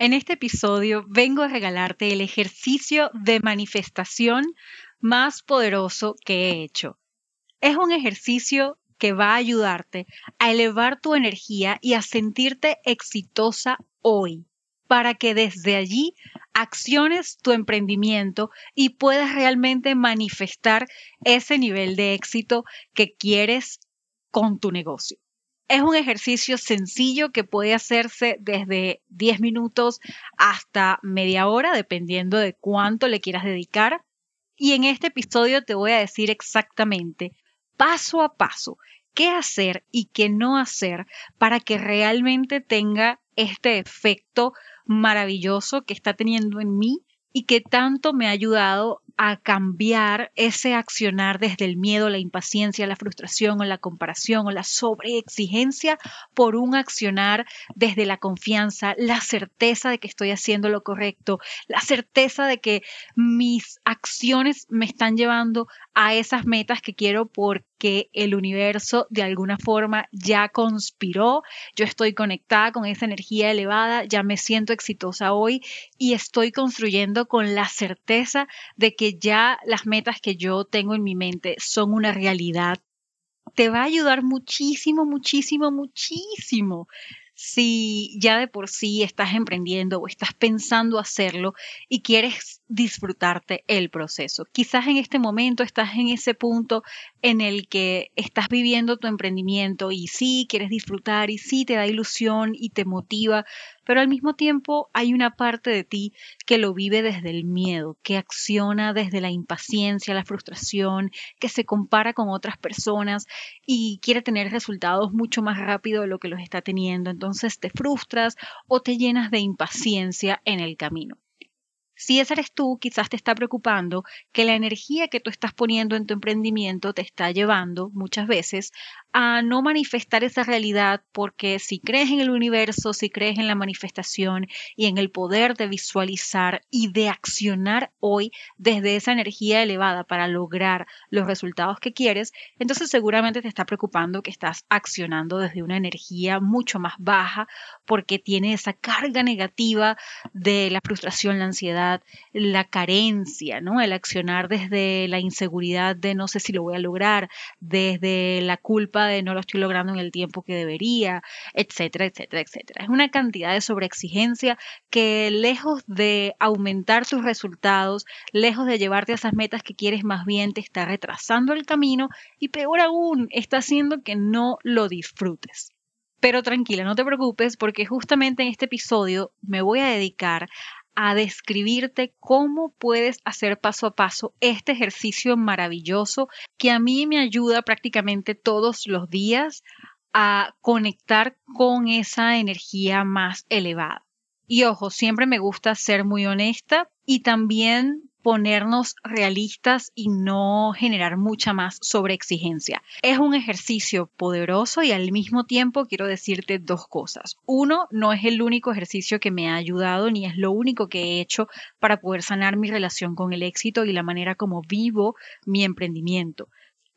En este episodio vengo a regalarte el ejercicio de manifestación más poderoso que he hecho. Es un ejercicio que va a ayudarte a elevar tu energía y a sentirte exitosa hoy, para que desde allí acciones tu emprendimiento y puedas realmente manifestar ese nivel de éxito que quieres con tu negocio. Es un ejercicio sencillo que puede hacerse desde 10 minutos hasta media hora, dependiendo de cuánto le quieras dedicar. Y en este episodio te voy a decir exactamente, paso a paso, qué hacer y qué no hacer para que realmente tenga este efecto maravilloso que está teniendo en mí y que tanto me ha ayudado a cambiar ese accionar desde el miedo, la impaciencia, la frustración o la comparación o la sobreexigencia por un accionar desde la confianza, la certeza de que estoy haciendo lo correcto, la certeza de que mis acciones me están llevando a esas metas que quiero porque el universo de alguna forma ya conspiró, yo estoy conectada con esa energía elevada, ya me siento exitosa hoy y estoy construyendo con la certeza de que ya las metas que yo tengo en mi mente son una realidad, te va a ayudar muchísimo, muchísimo, muchísimo si ya de por sí estás emprendiendo o estás pensando hacerlo y quieres disfrutarte el proceso. Quizás en este momento estás en ese punto en el que estás viviendo tu emprendimiento y sí quieres disfrutar y sí te da ilusión y te motiva, pero al mismo tiempo hay una parte de ti que lo vive desde el miedo, que acciona desde la impaciencia, la frustración, que se compara con otras personas y quiere tener resultados mucho más rápido de lo que los está teniendo. Entonces te frustras o te llenas de impaciencia en el camino. Si ese eres tú, quizás te está preocupando que la energía que tú estás poniendo en tu emprendimiento te está llevando muchas veces a no manifestar esa realidad porque si crees en el universo, si crees en la manifestación y en el poder de visualizar y de accionar hoy desde esa energía elevada para lograr los resultados que quieres, entonces seguramente te está preocupando que estás accionando desde una energía mucho más baja porque tiene esa carga negativa de la frustración, la ansiedad, la carencia, ¿no? El accionar desde la inseguridad de no sé si lo voy a lograr, desde la culpa de no lo estoy logrando en el tiempo que debería, etcétera, etcétera, etcétera. Es una cantidad de sobreexigencia que lejos de aumentar tus resultados, lejos de llevarte a esas metas que quieres, más bien te está retrasando el camino y peor aún, está haciendo que no lo disfrutes. Pero tranquila, no te preocupes porque justamente en este episodio me voy a dedicar a describirte cómo puedes hacer paso a paso este ejercicio maravilloso que a mí me ayuda prácticamente todos los días a conectar con esa energía más elevada. Y ojo, siempre me gusta ser muy honesta y también ponernos realistas y no generar mucha más sobreexigencia. Es un ejercicio poderoso y al mismo tiempo quiero decirte dos cosas. Uno, no es el único ejercicio que me ha ayudado ni es lo único que he hecho para poder sanar mi relación con el éxito y la manera como vivo mi emprendimiento.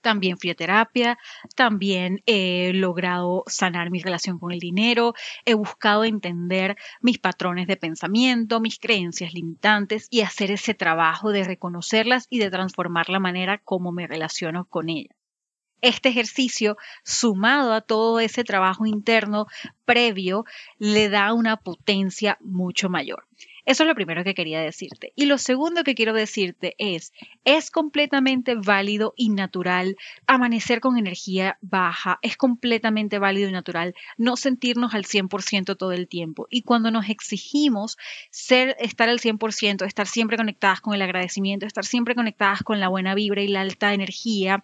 También fui a terapia, también he logrado sanar mi relación con el dinero, he buscado entender mis patrones de pensamiento, mis creencias limitantes y hacer ese trabajo de reconocerlas y de transformar la manera como me relaciono con ellas. Este ejercicio, sumado a todo ese trabajo interno previo, le da una potencia mucho mayor. Eso es lo primero que quería decirte. Y lo segundo que quiero decirte es, es completamente válido y natural amanecer con energía baja, es completamente válido y natural no sentirnos al 100% todo el tiempo. Y cuando nos exigimos ser, estar al 100%, estar siempre conectadas con el agradecimiento, estar siempre conectadas con la buena vibra y la alta energía,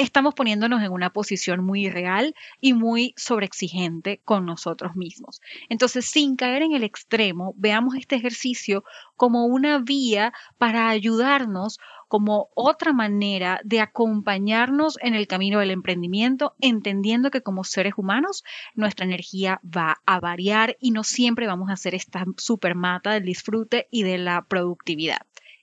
estamos poniéndonos en una posición muy real y muy sobreexigente con nosotros mismos. Entonces, sin caer en el extremo, veamos este ejercicio como una vía para ayudarnos como otra manera de acompañarnos en el camino del emprendimiento, entendiendo que como seres humanos nuestra energía va a variar y no siempre vamos a hacer esta super mata del disfrute y de la productividad.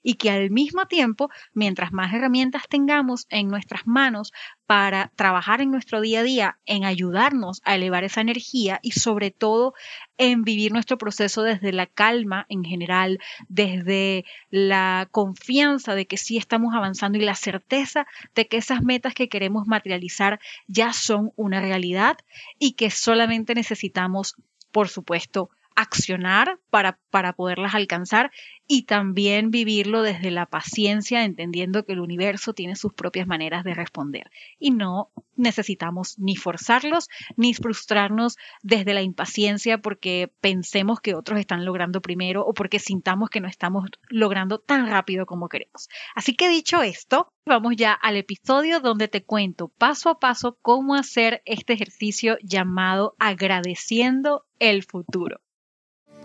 Y que al mismo tiempo, mientras más herramientas tengamos en nuestras manos para trabajar en nuestro día a día, en ayudarnos a elevar esa energía y sobre todo en vivir nuestro proceso desde la calma en general, desde la confianza de que sí estamos avanzando y la certeza de que esas metas que queremos materializar ya son una realidad y que solamente necesitamos, por supuesto, accionar para, para poderlas alcanzar y también vivirlo desde la paciencia, entendiendo que el universo tiene sus propias maneras de responder y no necesitamos ni forzarlos ni frustrarnos desde la impaciencia porque pensemos que otros están logrando primero o porque sintamos que no estamos logrando tan rápido como queremos. Así que dicho esto, vamos ya al episodio donde te cuento paso a paso cómo hacer este ejercicio llamado agradeciendo el futuro.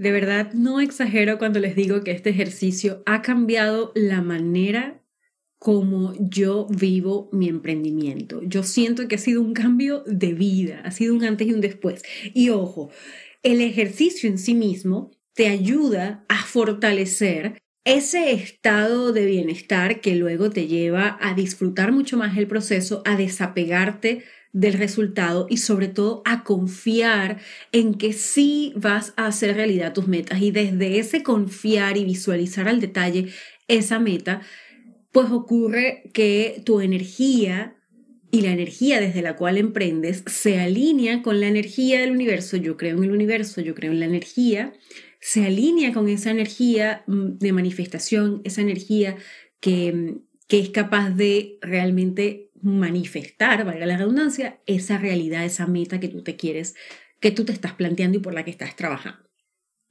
De verdad, no exagero cuando les digo que este ejercicio ha cambiado la manera como yo vivo mi emprendimiento. Yo siento que ha sido un cambio de vida, ha sido un antes y un después. Y ojo, el ejercicio en sí mismo te ayuda a fortalecer ese estado de bienestar que luego te lleva a disfrutar mucho más el proceso, a desapegarte del resultado y sobre todo a confiar en que sí vas a hacer realidad tus metas y desde ese confiar y visualizar al detalle esa meta, pues ocurre que tu energía y la energía desde la cual emprendes se alinea con la energía del universo. Yo creo en el universo, yo creo en la energía, se alinea con esa energía mm, de manifestación, esa energía que, que es capaz de realmente manifestar, valga la redundancia, esa realidad, esa meta que tú te quieres, que tú te estás planteando y por la que estás trabajando.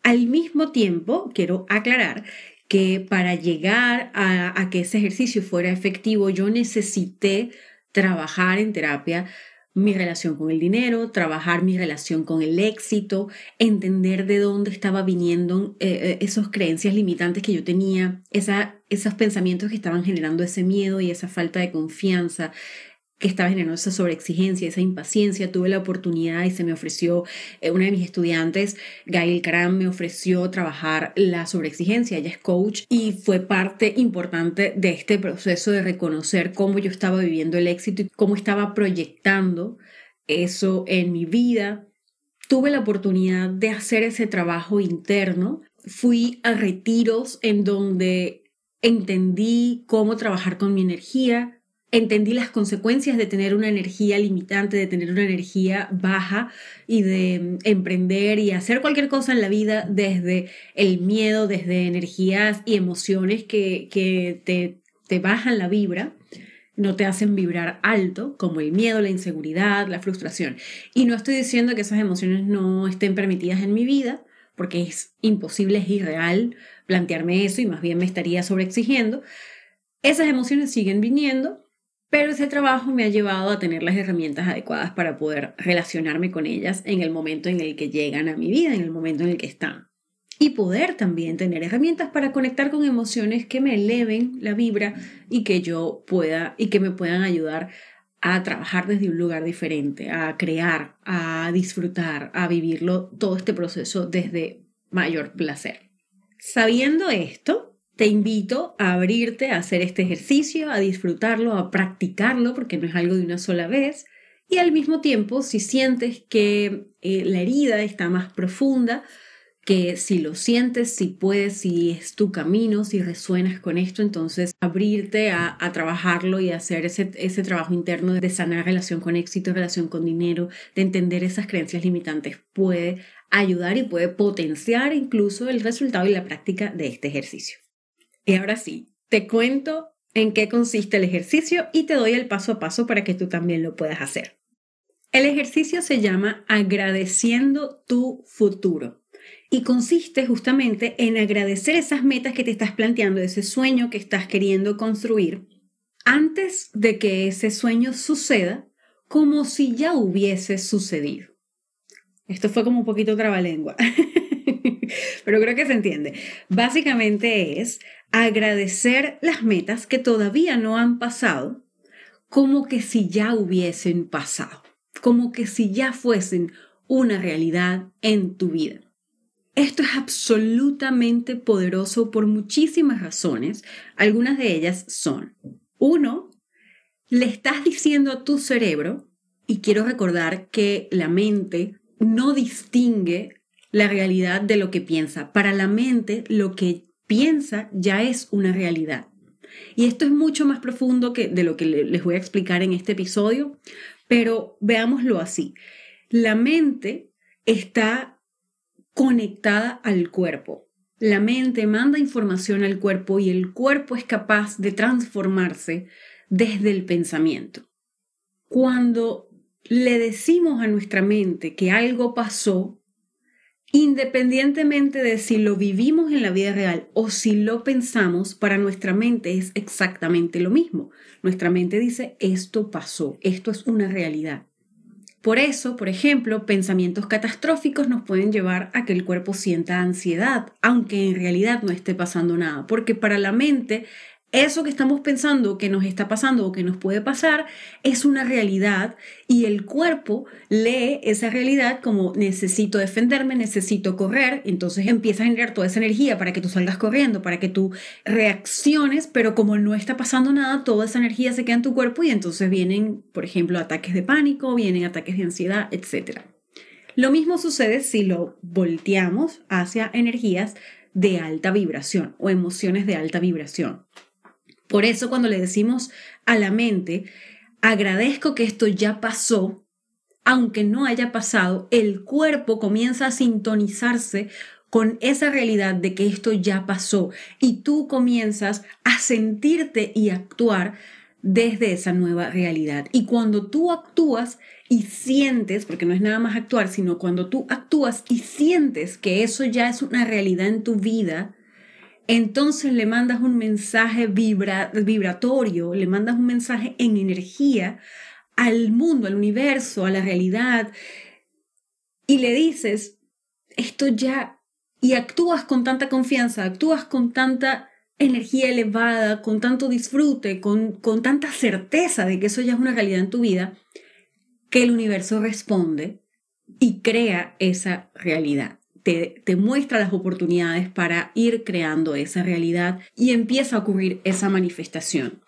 Al mismo tiempo, quiero aclarar que para llegar a, a que ese ejercicio fuera efectivo, yo necesité trabajar en terapia mi relación con el dinero, trabajar mi relación con el éxito, entender de dónde estaba viniendo eh, eh, esas creencias limitantes que yo tenía, esa, esos pensamientos que estaban generando ese miedo y esa falta de confianza, que estaba generando esa sobreexigencia, esa impaciencia. Tuve la oportunidad y se me ofreció, eh, una de mis estudiantes, Gail Karam, me ofreció trabajar la sobreexigencia. Ella es coach y fue parte importante de este proceso de reconocer cómo yo estaba viviendo el éxito y cómo estaba proyectando eso en mi vida. Tuve la oportunidad de hacer ese trabajo interno. Fui a retiros en donde entendí cómo trabajar con mi energía, entendí las consecuencias de tener una energía limitante, de tener una energía baja y de mm, emprender y hacer cualquier cosa en la vida desde el miedo, desde energías y emociones que, que te, te bajan la vibra no te hacen vibrar alto, como el miedo, la inseguridad, la frustración. Y no estoy diciendo que esas emociones no estén permitidas en mi vida, porque es imposible, es irreal plantearme eso y más bien me estaría sobreexigiendo. Esas emociones siguen viniendo, pero ese trabajo me ha llevado a tener las herramientas adecuadas para poder relacionarme con ellas en el momento en el que llegan a mi vida, en el momento en el que están. Y poder también tener herramientas para conectar con emociones que me eleven la vibra y que yo pueda y que me puedan ayudar a trabajar desde un lugar diferente, a crear, a disfrutar, a vivirlo todo este proceso desde mayor placer. Sabiendo esto, te invito a abrirte a hacer este ejercicio, a disfrutarlo, a practicarlo, porque no es algo de una sola vez. Y al mismo tiempo, si sientes que eh, la herida está más profunda, que si lo sientes, si puedes, si es tu camino, si resuenas con esto, entonces abrirte a, trabajarlo y hacer ese, ese trabajo interno de sanar relación con éxito, relación con dinero, de entender esas creencias limitantes, puede ayudar y puede potenciar incluso el resultado y la práctica de este ejercicio. Y ahora sí, te cuento en qué consiste el ejercicio y te doy el paso a paso para que tú también lo puedas hacer. El ejercicio se llama agradeciendo tu futuro y consiste justamente en agradecer esas metas que te estás planteando, ese sueño que estás queriendo construir, antes de que ese sueño suceda, como si ya hubiese sucedido. Esto fue como un poquito trabalengua, pero creo que se entiende. Básicamente es agradecer las metas que todavía no han pasado, como que si ya hubiesen pasado, como que si ya fuesen una realidad en tu vida. Esto es absolutamente poderoso por muchísimas razones. Algunas de ellas son, uno, le estás diciendo a tu cerebro, y quiero recordar que la mente no distingue la realidad de lo que piensa. Para la mente, lo que piensa ya es una realidad. Y esto es mucho más profundo que de lo que les voy a explicar en este episodio, pero veámoslo así. La mente está conectada al cuerpo. La mente manda información al cuerpo y el cuerpo es capaz de transformarse desde el pensamiento. Cuando le decimos a nuestra mente que algo pasó, independientemente de si lo vivimos en la vida real o si lo pensamos, para nuestra mente es exactamente lo mismo. Nuestra mente dice, esto pasó, esto es una realidad. Por eso, por ejemplo, pensamientos catastróficos nos pueden llevar a que el cuerpo sienta ansiedad, aunque en realidad no esté pasando nada, porque para la mente eso que estamos pensando que nos está pasando o que nos puede pasar es una realidad y el cuerpo lee esa realidad como necesito defenderme, necesito correr, entonces empieza a generar toda esa energía para que tú salgas corriendo, para que tú reacciones, pero como no está pasando nada, toda esa energía se queda en tu cuerpo y entonces vienen, por ejemplo, ataques de pánico, vienen ataques de ansiedad, etc. Lo mismo sucede si lo volteamos hacia energías de alta vibración o emociones de alta vibración. Por eso cuando le decimos a la mente, agradezco que esto ya pasó, aunque no haya pasado, el cuerpo comienza a sintonizarse con esa realidad de que esto ya pasó y tú comienzas a sentirte y actuar desde esa nueva realidad. Y cuando tú actúas y sientes, porque no es nada más actuar, sino cuando tú actúas y sientes que eso ya es una realidad en tu vida, entonces le mandas un mensaje vibratorio, le mandas un mensaje en energía al mundo, al universo, a la realidad, y le dices, esto ya, y actúas con tanta confianza, actúas con tanta energía elevada, con tanto disfrute, con, con tanta certeza de que eso ya es una realidad en tu vida, que el universo responde y crea esa realidad te, muestra las oportunidades para ir creando esa realidad y empieza a ocurrir esa manifestación.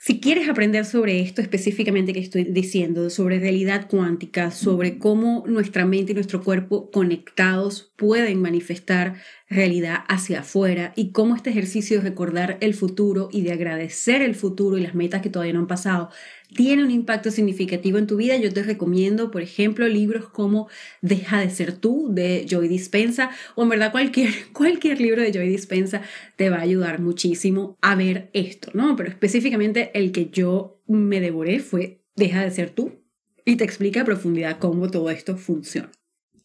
Si quieres aprender sobre esto específicamente que estoy diciendo, sobre realidad cuántica, sobre cómo nuestra mente y nuestro cuerpo conectados pueden manifestar realidad hacia afuera y cómo este ejercicio de recordar el futuro y de agradecer el futuro y las metas que todavía no han pasado tiene un impacto significativo en tu vida, yo te recomiendo, por ejemplo, libros como Deja de ser tú de Joy Dispensa o en verdad cualquier, cualquier libro de Joy Dispensa te va a ayudar muchísimo a ver esto, ¿no? Pero específicamente el que yo me devoré fue Deja de ser tú y te explica a profundidad cómo todo esto funciona.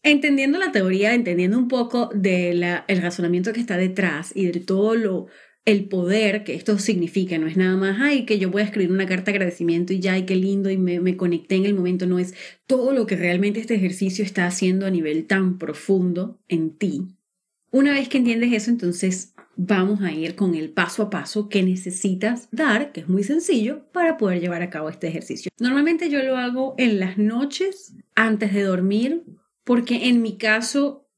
Entendiendo la teoría, entendiendo un poco del razonamiento que está detrás y de todo lo, el poder que esto significa. No es nada más, ay, que yo voy escribir una carta de agradecimiento y ya, ay, qué lindo, y me conecté en el momento. No es todo lo que realmente este ejercicio está haciendo a nivel tan profundo en ti. Una vez que entiendes eso, entonces vamos a ir con el paso a paso que necesitas dar, que es muy sencillo, para poder llevar a cabo este ejercicio. Normalmente yo lo hago en las noches antes de dormir, porque en mi caso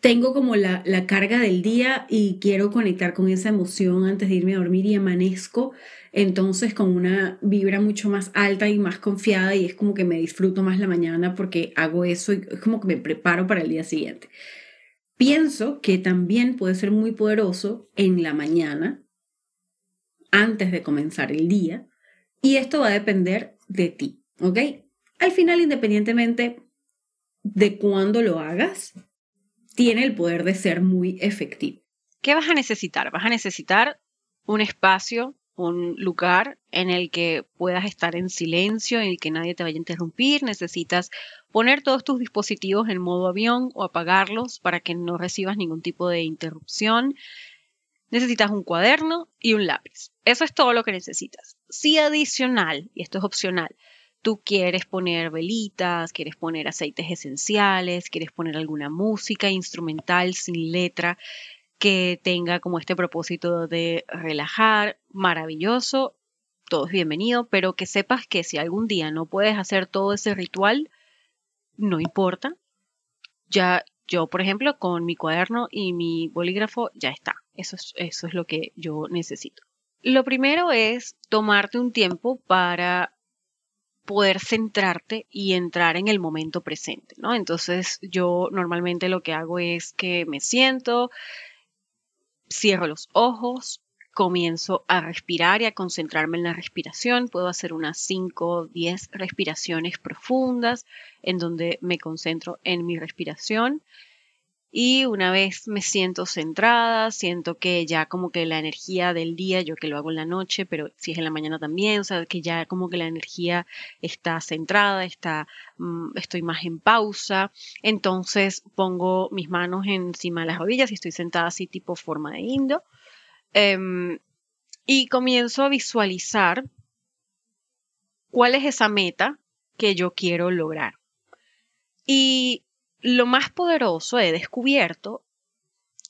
tengo como la, carga del día y quiero conectar con esa emoción antes de irme a dormir y amanezco entonces con una vibra mucho más alta y más confiada y es como que me disfruto más la mañana porque hago eso y es como que me preparo para el día siguiente. Pienso que también puede ser muy poderoso en la mañana antes de comenzar el día y esto va a depender de ti, ¿ok? Al final, independientemente de cuándo lo hagas, tiene el poder de ser muy efectivo. ¿Qué vas a necesitar? Vas a necesitar un espacio, un lugar en el que puedas estar en silencio, en el que nadie te vaya a interrumpir. Necesitas poner todos tus dispositivos en modo avión o apagarlos para que no recibas ningún tipo de interrupción. Necesitas un cuaderno y un lápiz. Eso es todo lo que necesitas. Si adicional, y esto es opcional, tú quieres poner velitas, quieres poner aceites esenciales, quieres poner alguna música instrumental sin letra que tenga como este propósito de relajar, maravilloso, todo es bienvenido, pero que sepas que si algún día no puedes hacer todo ese ritual, no importa. Ya yo, por ejemplo, con mi cuaderno y mi bolígrafo ya está. Eso es, eso es lo que yo necesito. Lo primero es tomarte un tiempo para poder centrarte y entrar en el momento presente, ¿no? Entonces yo normalmente lo que hago es que me siento, cierro los ojos, comienzo a respirar y a concentrarme en la respiración. Puedo hacer unas 5 o 10 respiraciones profundas en donde me concentro en mi respiración y una vez me siento centrada, siento que ya como que la energía del día, yo que lo hago en la noche, pero si es en la mañana también, o sea, que ya como que la energía está centrada, está, mm, estoy más en pausa. Entonces pongo mis manos encima de las rodillas y estoy sentada así tipo forma de indo. Em, y comienzo a visualizar cuál es esa meta que yo quiero lograr. Y lo más poderoso he descubierto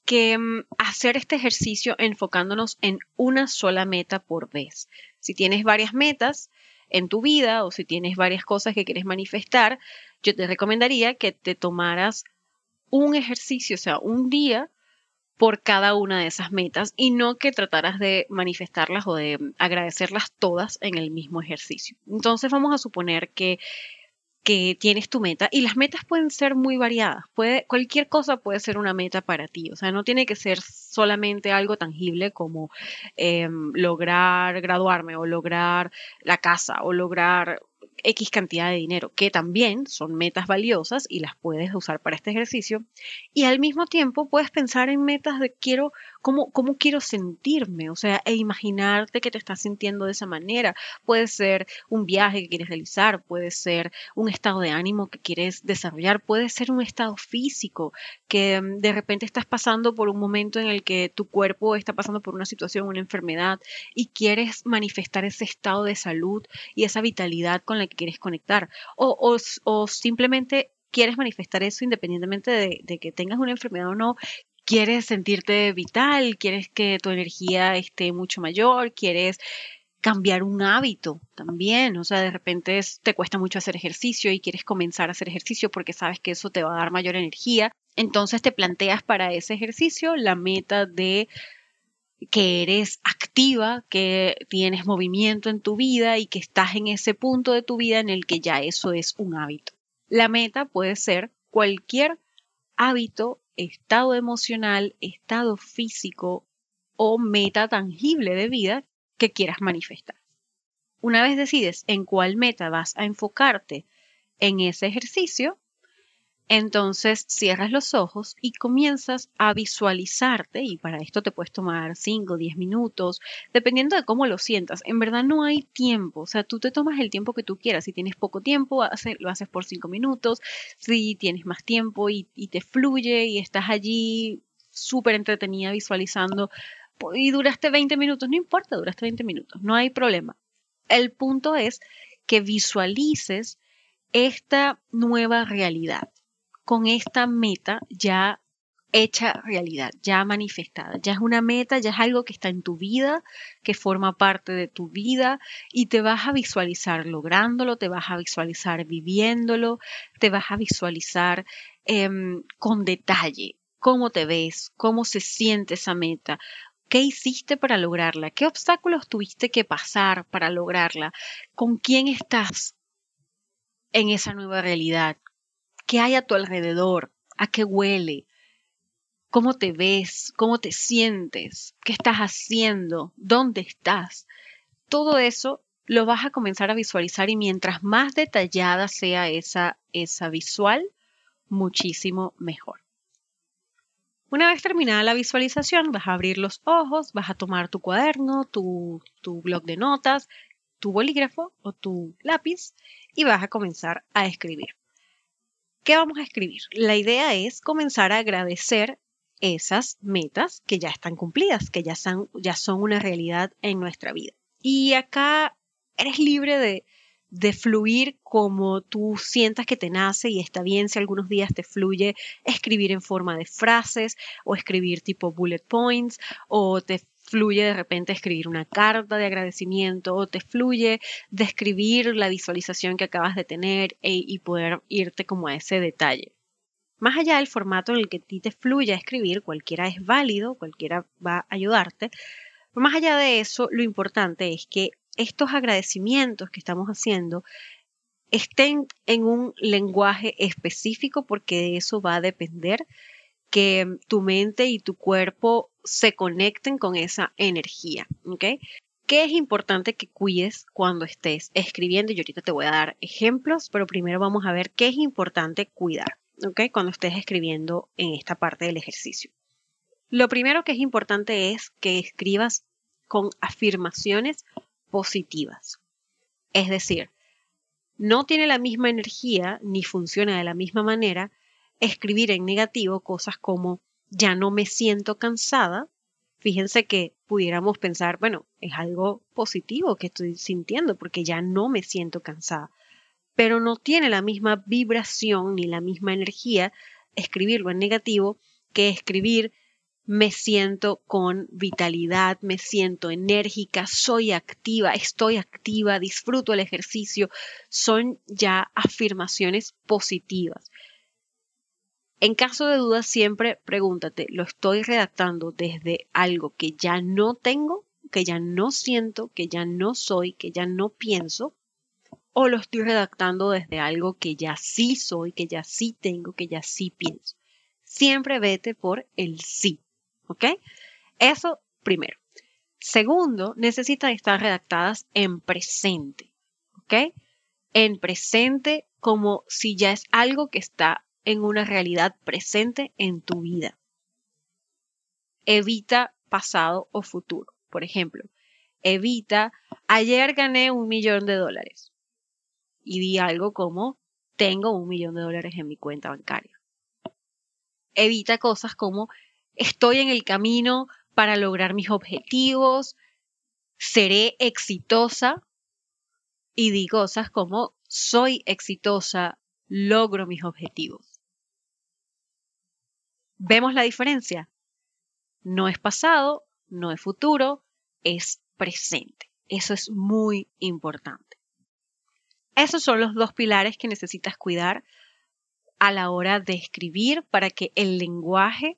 que mm, hacer este ejercicio enfocándonos en una sola meta por vez. Si tienes varias metas en tu vida o si tienes varias cosas que quieres manifestar, yo te recomendaría que te tomaras un ejercicio, o sea, un día por cada una de esas metas y no que trataras de manifestarlas o de mm, agradecerlas todas en el mismo ejercicio. Entonces vamos a suponer que que tienes tu meta y las metas pueden ser muy variadas. Puede, cualquier cosa puede ser una meta para ti. O sea, no tiene que ser solamente algo tangible como em, lograr graduarme o lograr la casa o lograr X cantidad de dinero, que también son metas valiosas y las puedes usar para este ejercicio. Y al mismo tiempo puedes pensar en metas de quiero, cómo, cómo quiero sentirme, o sea, e imaginarte que te estás sintiendo de esa manera. Puede ser un viaje que quieres realizar, puede ser un estado de ánimo que quieres desarrollar, puede ser un estado físico que mm, de repente estás pasando por un momento en el que tu cuerpo está pasando por una situación, una enfermedad y quieres manifestar ese estado de salud y esa vitalidad con la que quieres conectar. O, o, simplemente quieres manifestar eso independientemente de, de, que tengas una enfermedad o no. Quieres sentirte vital, quieres que tu energía esté mucho mayor, quieres cambiar un hábito también, o sea, de repente te cuesta mucho hacer ejercicio y quieres comenzar a hacer ejercicio porque sabes que eso te va a dar mayor energía, entonces te planteas para ese ejercicio la meta de que eres activa, que tienes movimiento en tu vida y que estás en ese punto de tu vida en el que ya eso es un hábito. La meta puede ser cualquier hábito, estado emocional, estado físico o meta tangible de vida que quieras manifestar. Una vez decides en cuál meta vas a enfocarte en ese ejercicio, entonces cierras los ojos y comienzas a visualizarte y para esto te puedes tomar 5 o 10 minutos, dependiendo de cómo lo sientas. En verdad no hay tiempo, o sea, tú te tomas el tiempo que tú quieras. Si tienes poco tiempo, lo haces por 5 minutos. Si tienes más tiempo y, y te fluye y estás allí súper entretenida visualizando y duraste 20 minutos, no importa, duraste 20 minutos, no hay problema. El punto es que visualices esta nueva realidad con esta meta ya hecha realidad, ya manifestada. Ya es una meta, ya es algo que está en tu vida, que forma parte de tu vida y te vas a visualizar lográndolo, te vas a visualizar viviéndolo, te vas a visualizar em, con detalle cómo te ves, cómo se siente esa meta. ¿Qué hiciste para lograrla? ¿Qué obstáculos tuviste que pasar para lograrla? ¿Con quién estás en esa nueva realidad? Qué hay a tu alrededor, a qué huele, cómo te ves, cómo te sientes, qué estás haciendo, dónde estás. Todo eso lo vas a comenzar a visualizar y mientras más detallada sea esa, esa visual, muchísimo mejor. Una vez terminada la visualización, vas a abrir los ojos, vas a tomar tu cuaderno, tu, tu blog de notas, tu bolígrafo o tu lápiz y vas a comenzar a escribir. ¿Qué vamos a escribir? La idea es comenzar a agradecer esas metas que ya están cumplidas, que ya son, ya son una realidad en nuestra vida. Y acá eres libre de, de fluir como tú sientas que te nace y está bien si algunos días te fluye escribir en forma de frases o escribir tipo bullet points o te fluye de repente escribir una carta de agradecimiento o te fluye describir la visualización que acabas de tener e, y poder irte como a ese detalle. Más allá del formato en el que a ti te fluye escribir, cualquiera es válido, cualquiera va a ayudarte. Pero más allá de eso, lo importante es que estos agradecimientos que estamos haciendo estén en un lenguaje específico porque de eso va a depender que tu mente y tu cuerpo se conecten con esa energía, ¿ok? ¿Qué es importante que cuides cuando estés escribiendo? Y ahorita te voy a dar ejemplos, pero primero vamos a ver qué es importante cuidar, ¿ok? Cuando estés escribiendo en esta parte del ejercicio. Lo primero que es importante es que escribas con afirmaciones positivas. Es decir, no tiene la misma energía ni funciona de la misma manera escribir en negativo cosas como ya no me siento cansada. Fíjense que pudiéramos pensar, bueno, es algo positivo que estoy sintiendo porque ya no me siento cansada, pero no tiene la misma vibración ni la misma energía escribirlo en negativo que escribir me siento con vitalidad, me siento enérgica, soy activa, estoy activa, disfruto el ejercicio, son ya afirmaciones positivas. En caso de duda, siempre pregúntate, ¿lo estoy redactando desde algo que ya no tengo, que ya no siento, que ya no soy, que ya no pienso? ¿O lo estoy redactando desde algo que ya sí soy, que ya sí tengo, que ya sí pienso? Siempre vete por el sí. ¿Ok? Eso primero. Segundo, necesitan estar redactadas en presente. ¿Ok? En presente como si ya es algo que está en una realidad presente en tu vida. Evita pasado o futuro. Por ejemplo, evita, ayer gané un millón de dólares. Y di algo como, tengo un millón de dólares en mi cuenta bancaria. Evita cosas como, estoy en el camino para lograr mis objetivos, seré exitosa y di cosas como soy exitosa, logro mis objetivos. ¿Vemos la diferencia? No es pasado, no es futuro, es presente. Eso es muy importante. Esos son los dos pilares que necesitas cuidar a la hora de escribir para que el lenguaje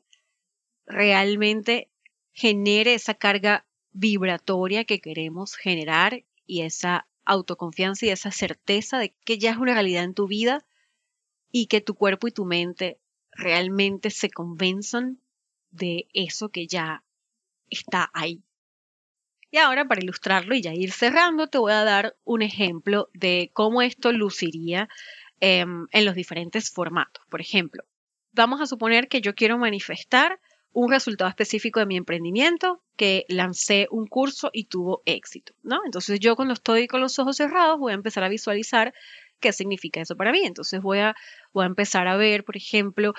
realmente genere esa carga vibratoria que queremos generar y esa autoconfianza y esa certeza de que ya es una realidad en tu vida y que tu cuerpo y tu mente realmente se convenzan de eso que ya está ahí. Y ahora para ilustrarlo y ya ir cerrando, te voy a dar un ejemplo de cómo esto luciría em, en los diferentes formatos. Por ejemplo, vamos a suponer que yo quiero manifestar un resultado específico de mi emprendimiento, que lancé un curso y tuvo éxito, ¿no? Entonces yo cuando estoy con los ojos cerrados voy a empezar a visualizar qué significa eso para mí. Entonces voy a, voy a empezar a ver, por ejemplo,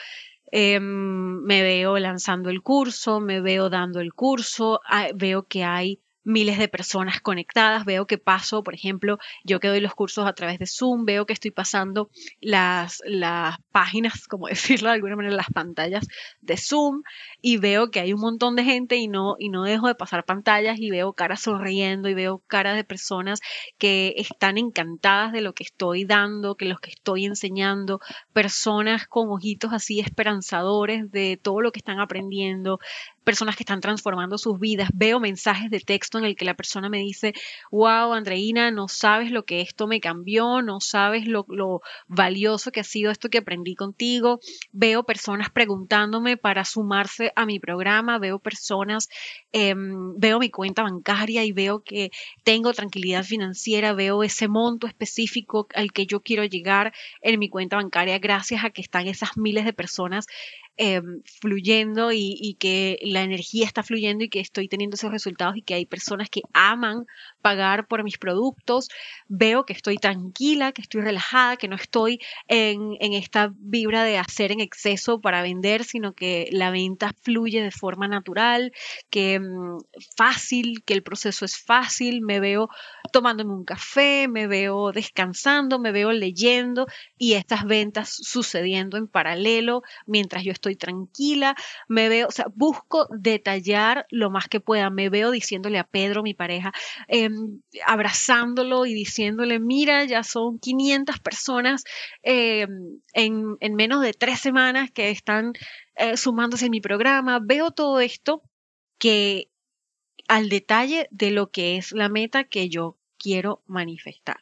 em, me veo lanzando el curso, me veo dando el curso, ah, veo que hay miles de personas conectadas, veo que paso, por ejemplo, yo que doy los cursos a través de Zoom, veo que estoy pasando las, las páginas, como decirlo de alguna manera, las pantallas de Zoom y veo que hay un montón de gente y no, y no dejo de pasar pantallas y veo caras sonriendo y veo caras de personas que están encantadas de lo que estoy dando, que lo que estoy enseñando, personas con ojitos así esperanzadores de todo lo que están aprendiendo, personas que están transformando sus vidas, veo mensajes de texto en el que la persona me dice, wow, Andreina, no sabes lo que esto me cambió, no sabes lo, valioso que ha sido esto que aprendí contigo, veo personas preguntándome para sumarse a mi programa, veo personas, em, veo mi cuenta bancaria y veo que tengo tranquilidad financiera, veo ese monto específico al que yo quiero llegar en mi cuenta bancaria gracias a que están esas miles de personas em, fluyendo y, y, que la energía está fluyendo y que estoy teniendo esos resultados y que hay personas que aman pagar por mis productos, veo que estoy tranquila, que estoy relajada, que no estoy en, en esta vibra de hacer en exceso para vender, sino que la venta fluye de forma natural, que mm, fácil, que el proceso es fácil, me veo tomándome un café, me veo descansando, me veo leyendo y estas ventas sucediendo en paralelo mientras yo estoy tranquila, me veo, o sea, busco detallar lo más que pueda, me veo diciéndole a Pedro, mi pareja, em, abrazándolo y diciéndole, mira, ya son 500 personas em, en, en, menos de tres semanas que están eh, sumándose en mi programa, veo todo esto que al detalle de lo que es la meta que yo quiero manifestar.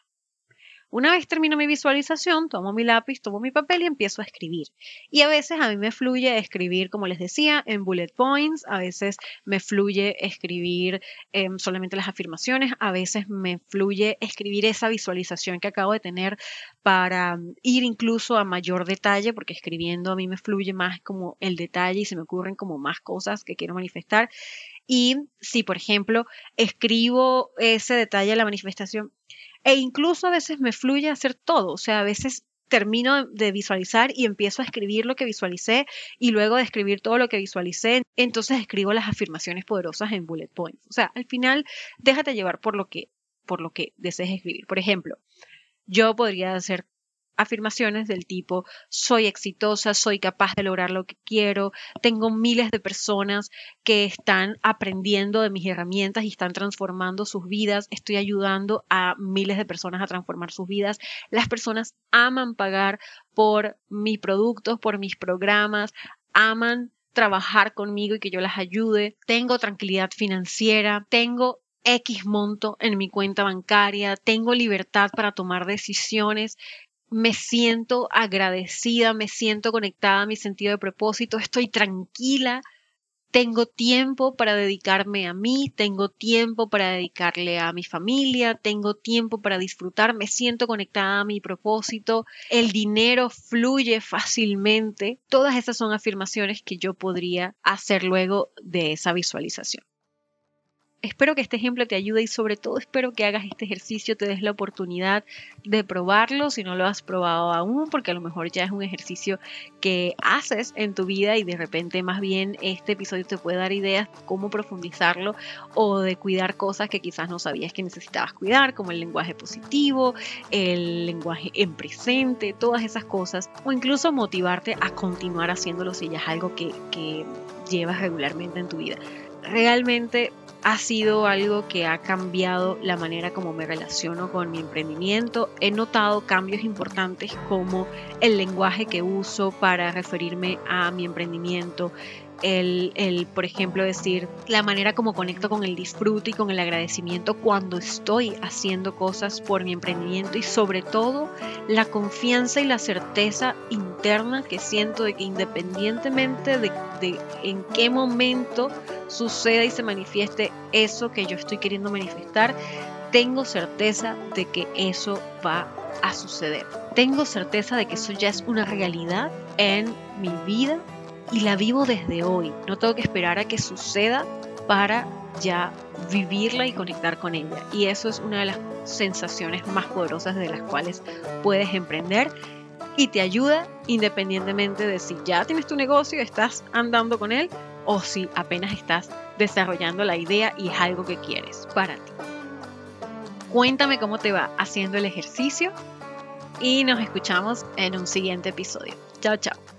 Una vez termino mi visualización, tomo mi lápiz, tomo mi papel y empiezo a escribir. Y a veces a mí me fluye escribir, como les decía, en bullet points, a veces me fluye escribir em, solamente las afirmaciones, a veces me fluye escribir esa visualización que acabo de tener para mm, ir incluso a mayor detalle, porque escribiendo a mí me fluye más como el detalle y se me ocurren como más cosas que quiero manifestar. Y si, por ejemplo, escribo ese detalle de la manifestación, e incluso a veces me fluye hacer todo, o sea, a veces termino de visualizar y empiezo a escribir lo que visualicé y luego de escribir todo lo que visualicé, entonces escribo las afirmaciones poderosas en bullet points. O sea, al final déjate llevar por lo que por lo que desees escribir. Por ejemplo, yo podría hacer afirmaciones del tipo soy exitosa, soy capaz de lograr lo que quiero, tengo miles de personas que están aprendiendo de mis herramientas y están transformando sus vidas, estoy ayudando a miles de personas a transformar sus vidas. Las personas aman pagar por mis productos, por mis programas, aman trabajar conmigo y que yo las ayude, tengo tranquilidad financiera, tengo X monto en mi cuenta bancaria, tengo libertad para tomar decisiones me siento agradecida, me siento conectada a mi sentido de propósito, estoy tranquila, tengo tiempo para dedicarme a mí, tengo tiempo para dedicarle a mi familia, tengo tiempo para disfrutar, me siento conectada a mi propósito, el dinero fluye fácilmente. Todas esas son afirmaciones que yo podría hacer luego de esa visualización. Espero que este ejemplo te ayude y sobre todo espero que hagas este ejercicio, te des la oportunidad de probarlo si no lo has probado aún, porque a lo mejor ya es un ejercicio que haces en tu vida y de repente más bien este episodio te puede dar ideas de cómo profundizarlo o de cuidar cosas que quizás no sabías que necesitabas cuidar, como el lenguaje positivo, el lenguaje en presente, todas esas cosas, o incluso motivarte a continuar haciéndolo si ya es algo que, que llevas regularmente en tu vida. Realmente ha sido algo que ha cambiado la manera como me relaciono con mi emprendimiento. He notado cambios importantes como el lenguaje que uso para referirme a mi emprendimiento, el, por ejemplo, decir la manera como conecto con el disfrute y con el agradecimiento cuando estoy haciendo cosas por mi emprendimiento y sobre todo la confianza y la certeza interna que siento de que independientemente de, de en qué momento suceda y se manifieste eso que yo estoy queriendo manifestar, tengo certeza de que eso va a suceder. Tengo certeza de que eso ya es una realidad en mi vida y la vivo desde hoy. No tengo que esperar a que suceda para ya vivirla y conectar con ella. Y eso es una de las sensaciones más poderosas de las cuales puedes emprender y te ayuda independientemente de si ya tienes tu negocio estás andando con él o si apenas estás desarrollando la idea y es algo que quieres para ti. Cuéntame cómo te va haciendo el ejercicio y nos escuchamos en un siguiente episodio. Chao, chao.